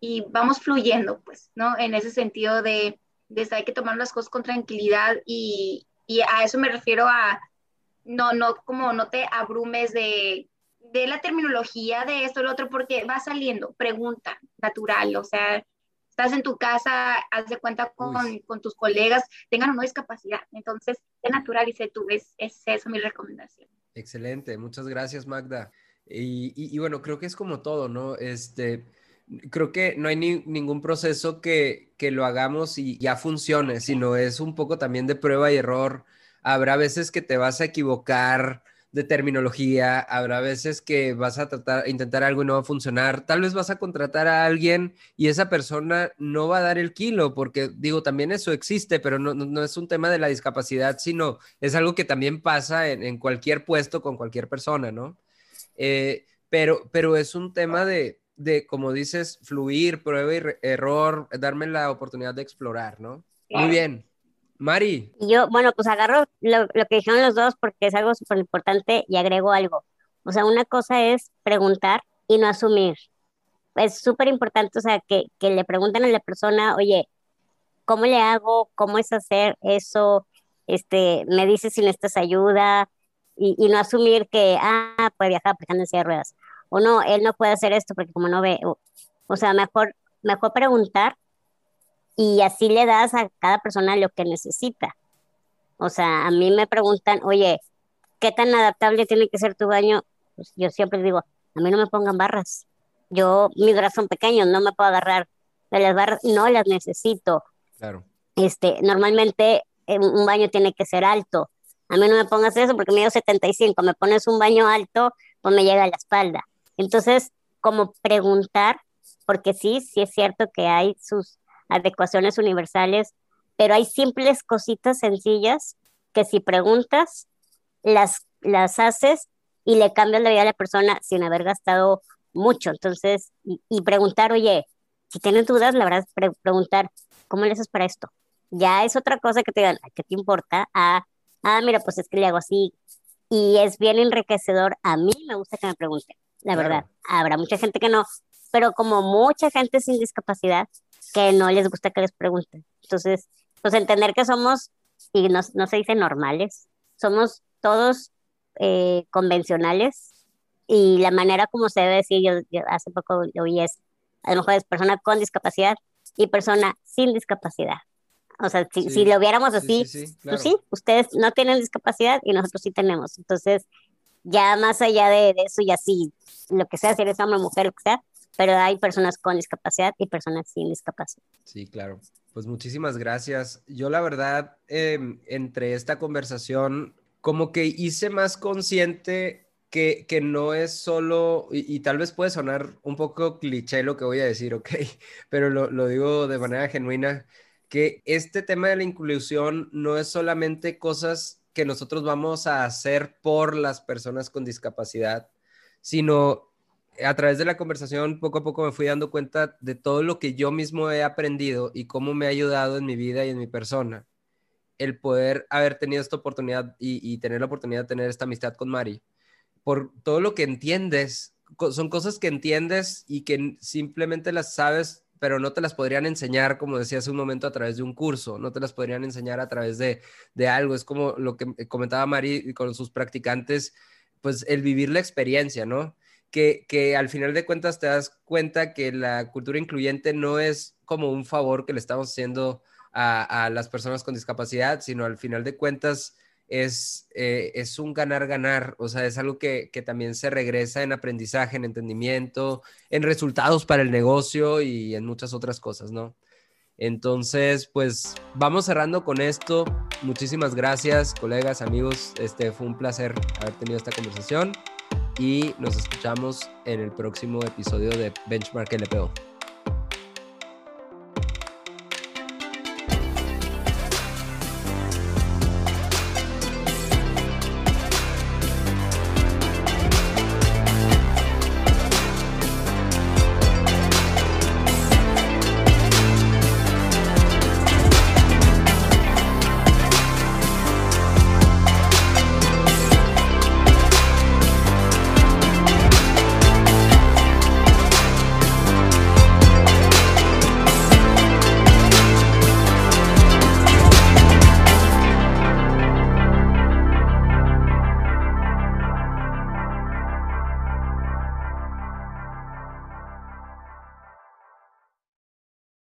y vamos fluyendo, pues, ¿no? En ese sentido de, de hay que tomar las cosas con tranquilidad y, y, a eso me refiero a, no, no, como no te abrumes de, de la terminología de esto, lo otro, porque va saliendo, pregunta, natural, o sea, estás en tu casa, haz de cuenta con, con tus colegas, tengan una discapacidad, entonces, sé natural y sé tú, es, es eso mi recomendación. Excelente, muchas gracias Magda. Y, y, y, bueno, creo que es como todo, ¿no? Este, creo que no hay ni, ningún proceso que, que lo hagamos y ya funcione, sino es un poco también de prueba y error. Habrá veces que te vas a equivocar de terminología, habrá veces que vas a tratar, intentar algo y no va a funcionar, tal vez vas a contratar a alguien y esa persona no va a dar el kilo, porque digo, también eso existe, pero no, no es un tema de la discapacidad, sino es algo que también pasa en, en cualquier puesto con cualquier persona, ¿no? Eh, pero, pero es un tema de, de, como dices, fluir, prueba y error, darme la oportunidad de explorar, ¿no? Muy bien. Mari. Yo, bueno, pues agarro lo, lo que dijeron los dos porque es algo súper importante y agrego algo. O sea, una cosa es preguntar y no asumir. Es súper importante, o sea, que, que le pregunten a la persona, oye, ¿cómo le hago? ¿Cómo es hacer eso? Este, me dices si necesitas ayuda y, y no asumir que, ah, puede viajar aplicando en silla de ruedas. O no, él no puede hacer esto porque como no ve, o, o sea, mejor, mejor preguntar y así le das a cada persona lo que necesita. O sea, a mí me preguntan, oye, ¿qué tan adaptable tiene que ser tu baño? Pues yo siempre digo, a mí no me pongan barras. Yo, mis brazos son pequeños, no me puedo agarrar de las barras, no las necesito. Claro. Este, normalmente un baño tiene que ser alto. A mí no me pongas eso porque mido 75, me pones un baño alto, pues me llega a la espalda. Entonces, como preguntar, porque sí, sí es cierto que hay sus adecuaciones universales, pero hay simples cositas sencillas que si preguntas, las, las haces y le cambias la vida a la persona sin haber gastado mucho. Entonces, y, y preguntar, oye, si tienes dudas, la verdad, pre preguntar, ¿cómo le haces para esto? Ya es otra cosa que te digan, ¿qué te importa? Ah, ah, mira, pues es que le hago así. Y es bien enriquecedor. A mí me gusta que me pregunten, la claro. verdad. Habrá mucha gente que no, pero como mucha gente sin discapacidad, que no les gusta que les pregunten. Entonces, pues entender que somos, y no, no se dice normales, somos todos eh, convencionales y la manera como se debe decir, yo, yo hace poco lo oí es, a lo mejor es persona con discapacidad y persona sin discapacidad. O sea, si, sí, si lo viéramos así, sí, sí, claro. pues sí, ustedes no tienen discapacidad y nosotros sí tenemos. Entonces, Ya más allá de, eso, ya sí, lo que sea, si eres hombre, mujer, lo que sea, pero hay personas con discapacidad y personas sin discapacidad. Sí, claro. Pues muchísimas gracias. Yo la verdad, em, entre esta conversación, como que hice más consciente que, que no es solo, y, tal vez puede sonar un poco cliché lo que voy a decir, ok, pero lo, lo digo de manera genuina, que este tema de la inclusión no es solamente cosas que nosotros vamos a hacer por las personas con discapacidad, sino a través de la conversación poco a poco me fui dando cuenta de todo lo que yo mismo he aprendido y cómo me ha ayudado en mi vida y en mi persona. El poder haber tenido esta oportunidad y, tener la oportunidad de tener esta amistad con Mari, por todo lo que entiendes, son cosas que entiendes y que simplemente las sabes, pero no te las podrían enseñar, como decía hace un momento, a través de un curso, no te las podrían enseñar a través de, de algo. Es como lo que comentaba Mari con sus practicantes, pues el vivir la experiencia, ¿no? Que, al final de cuentas te das cuenta que la cultura incluyente no es como un favor que le estamos haciendo a, las personas con discapacidad, sino al final de cuentas es, eh, es un ganar-ganar, o sea, es algo que, que, también se regresa en aprendizaje, en entendimiento, en resultados para el negocio y en muchas otras cosas, ¿no? Entonces, pues vamos cerrando con esto. Muchísimas gracias, colegas, amigos. Este fue un placer haber tenido esta conversación y nos escuchamos en el próximo episodio de Benchmark LPO.